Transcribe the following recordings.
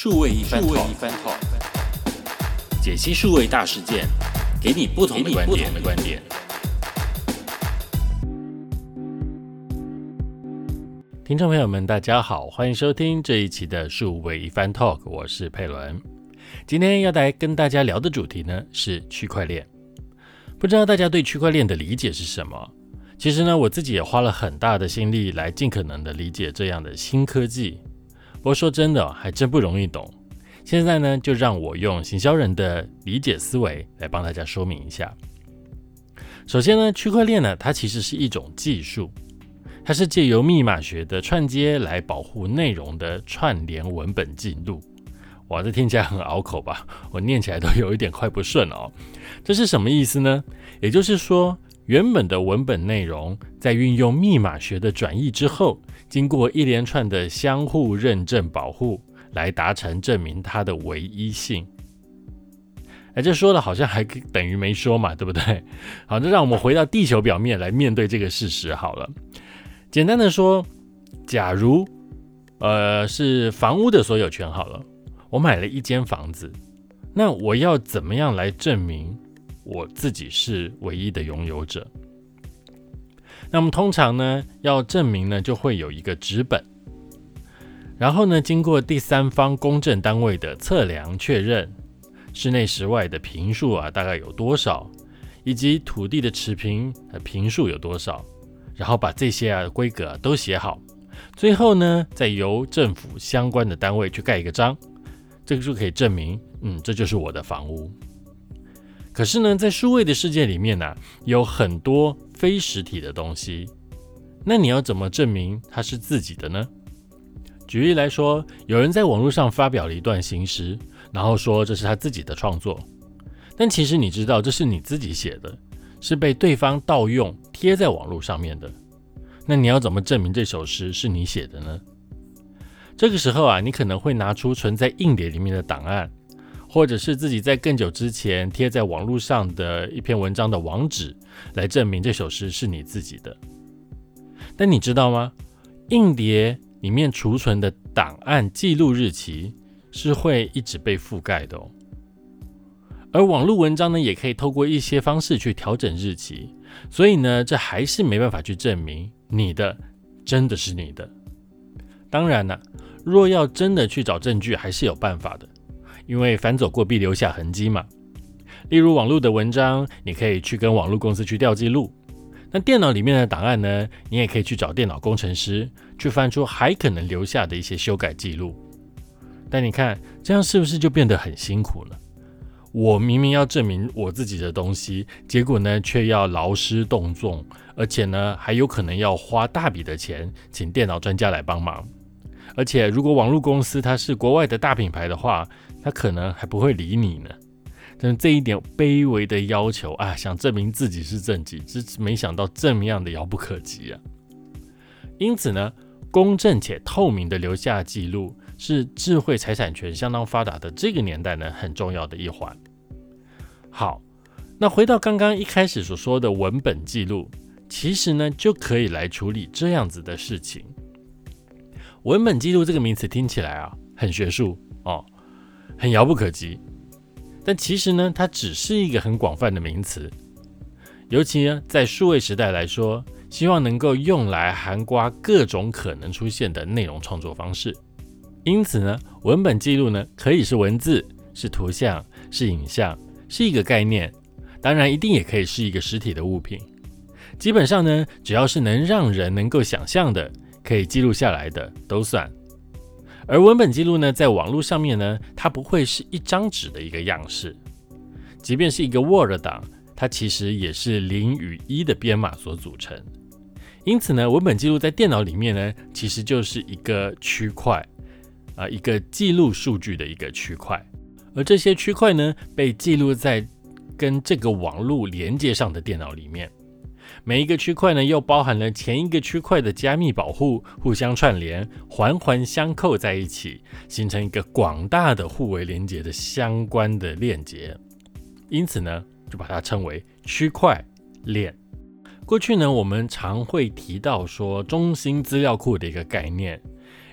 数位一番 talk，解析数位大事件，给你不同的观点。听众朋友们，大家好，欢迎收听这一期的数位一番 talk，我是佩伦。今天要来跟大家聊的主题呢是区块链。不知道大家对区块链的理解是什么？其实呢，我自己也花了很大的心力来尽可能的理解这样的新科技。不过说真的，还真不容易懂。现在呢，就让我用行销人的理解思维来帮大家说明一下。首先呢，区块链呢，它其实是一种技术，它是借由密码学的串接来保护内容的串联文本记录。哇，这听起来很拗口吧？我念起来都有一点快不顺哦。这是什么意思呢？也就是说。原本的文本内容，在运用密码学的转译之后，经过一连串的相互认证保护，来达成证明它的唯一性。哎，这说的好像还等于没说嘛，对不对？好，那让我们回到地球表面来面对这个事实好了。简单的说，假如呃是房屋的所有权好了，我买了一间房子，那我要怎么样来证明？我自己是唯一的拥有者。那么通常呢，要证明呢，就会有一个纸本，然后呢，经过第三方公证单位的测量确认，室内室外的平数啊，大概有多少，以及土地的持平平数有多少，然后把这些啊规格都写好，最后呢，再由政府相关的单位去盖一个章，这个就可以证明，嗯，这就是我的房屋。可是呢，在数位的世界里面呢，有很多非实体的东西，那你要怎么证明它是自己的呢？举例来说，有人在网络上发表了一段新诗，然后说这是他自己的创作，但其实你知道这是你自己写的，是被对方盗用贴在网络上面的。那你要怎么证明这首诗是你写的呢？这个时候啊，你可能会拿出存在硬碟里面的档案。或者是自己在更久之前贴在网络上的一篇文章的网址，来证明这首诗是你自己的。但你知道吗？硬碟里面储存的档案记录日期是会一直被覆盖的哦。而网络文章呢，也可以透过一些方式去调整日期，所以呢，这还是没办法去证明你的真的是你的。当然了，若要真的去找证据，还是有办法的。因为反走过必留下痕迹嘛，例如网络的文章，你可以去跟网络公司去调记录；那电脑里面的档案呢，你也可以去找电脑工程师去翻出还可能留下的一些修改记录。但你看，这样是不是就变得很辛苦了？我明明要证明我自己的东西，结果呢却要劳师动众，而且呢还有可能要花大笔的钱请电脑专家来帮忙。而且如果网络公司它是国外的大品牌的话，它可能还不会理你呢，但这一点卑微的要求啊，想证明自己是正极，只没想到这么样的遥不可及啊。因此呢，公正且透明的留下记录，是智慧财产权相当发达的这个年代呢很重要的一环。好，那回到刚刚一开始所说的文本记录，其实呢就可以来处理这样子的事情。文本记录这个名词听起来啊很学术哦。很遥不可及，但其实呢，它只是一个很广泛的名词。尤其呢，在数位时代来说，希望能够用来涵盖各种可能出现的内容创作方式。因此呢，文本记录呢，可以是文字、是图像、是影像，是一个概念。当然，一定也可以是一个实体的物品。基本上呢，只要是能让人能够想象的，可以记录下来的，都算。而文本记录呢，在网络上面呢，它不会是一张纸的一个样式，即便是一个 Word 档，它其实也是零与一的编码所组成。因此呢，文本记录在电脑里面呢，其实就是一个区块啊，一个记录数据的一个区块。而这些区块呢，被记录在跟这个网络连接上的电脑里面。每一个区块呢，又包含了前一个区块的加密保护，互相串联，环环相扣在一起，形成一个广大的互为连接的相关的链接。因此呢，就把它称为区块链。过去呢，我们常会提到说中心资料库的一个概念，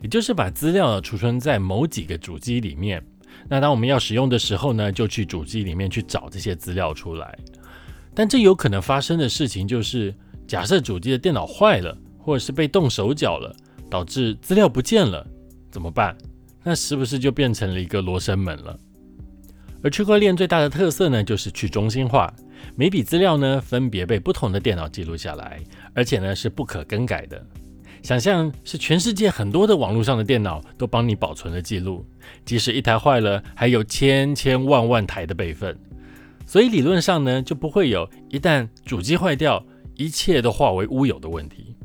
也就是把资料储存在某几个主机里面。那当我们要使用的时候呢，就去主机里面去找这些资料出来。但这有可能发生的事情就是，假设主机的电脑坏了，或者是被动手脚了，导致资料不见了，怎么办？那是不是就变成了一个罗生门了？而区块链最大的特色呢，就是去中心化，每笔资料呢分别被不同的电脑记录下来，而且呢是不可更改的。想象是全世界很多的网络上的电脑都帮你保存了记录，即使一台坏了，还有千千万万台的备份，所以理论上呢就不会有一旦主机坏掉，一切都化为乌有的问题。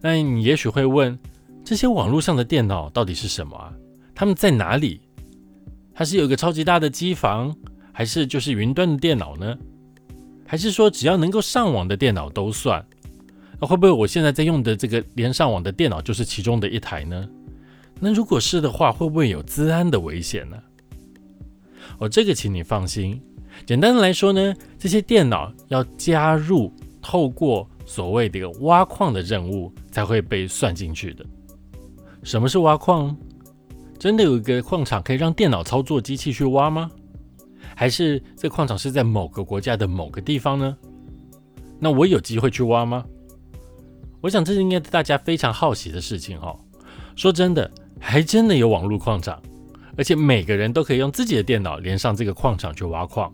那你也许会问，这些网络上的电脑到底是什么啊？它们在哪里？它是有一个超级大的机房，还是就是云端的电脑呢？还是说只要能够上网的电脑都算？那会不会我现在在用的这个连上网的电脑就是其中的一台呢？那如果是的话，会不会有资安的危险呢？哦，这个请你放心。简单的来说呢，这些电脑要加入透过所谓的挖矿的任务才会被算进去的。什么是挖矿？真的有一个矿场可以让电脑操作机器去挖吗？还是这矿场是在某个国家的某个地方呢？那我有机会去挖吗？我想这是应该大家非常好奇的事情哦。说真的，还真的有网络矿场，而且每个人都可以用自己的电脑连上这个矿场去挖矿。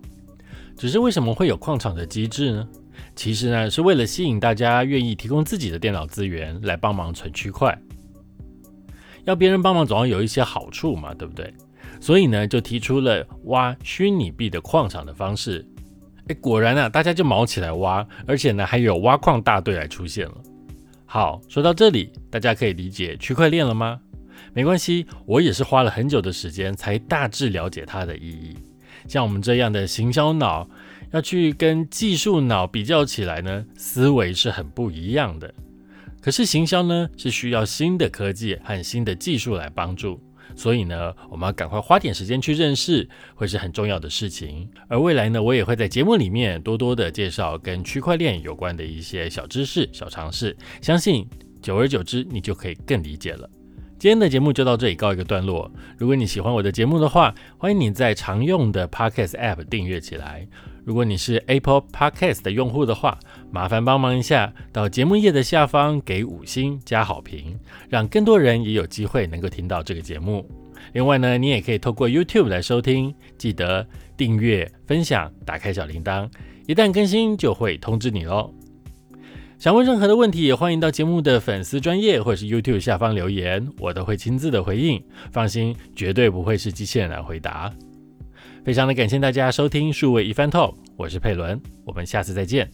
只是为什么会有矿场的机制呢？其实呢，是为了吸引大家愿意提供自己的电脑资源来帮忙存区块。要别人帮忙总要有一些好处嘛，对不对？所以呢，就提出了挖虚拟币的矿场的方式。哎，果然啊，大家就毛起来挖，而且呢，还有挖矿大队来出现了。好，说到这里，大家可以理解区块链了吗？没关系，我也是花了很久的时间才大致了解它的意义。像我们这样的行销脑，要去跟技术脑比较起来呢，思维是很不一样的。可是行销呢，是需要新的科技和新的技术来帮助。所以呢，我们要赶快花点时间去认识，会是很重要的事情。而未来呢，我也会在节目里面多多的介绍跟区块链有关的一些小知识、小常识，相信久而久之，你就可以更理解了。今天的节目就到这里告一个段落。如果你喜欢我的节目的话，欢迎你在常用的 Podcast App 订阅起来。如果你是 Apple Podcast 的用户的话，麻烦帮忙一下，到节目页的下方给五星加好评，让更多人也有机会能够听到这个节目。另外呢，你也可以透过 YouTube 来收听，记得订阅、分享、打开小铃铛，一旦更新就会通知你喽。想问任何的问题，也欢迎到节目的粉丝专业或是 YouTube 下方留言，我都会亲自的回应。放心，绝对不会是机器人来回答。非常的感谢大家收听数位一番 Talk，我是佩伦，我们下次再见。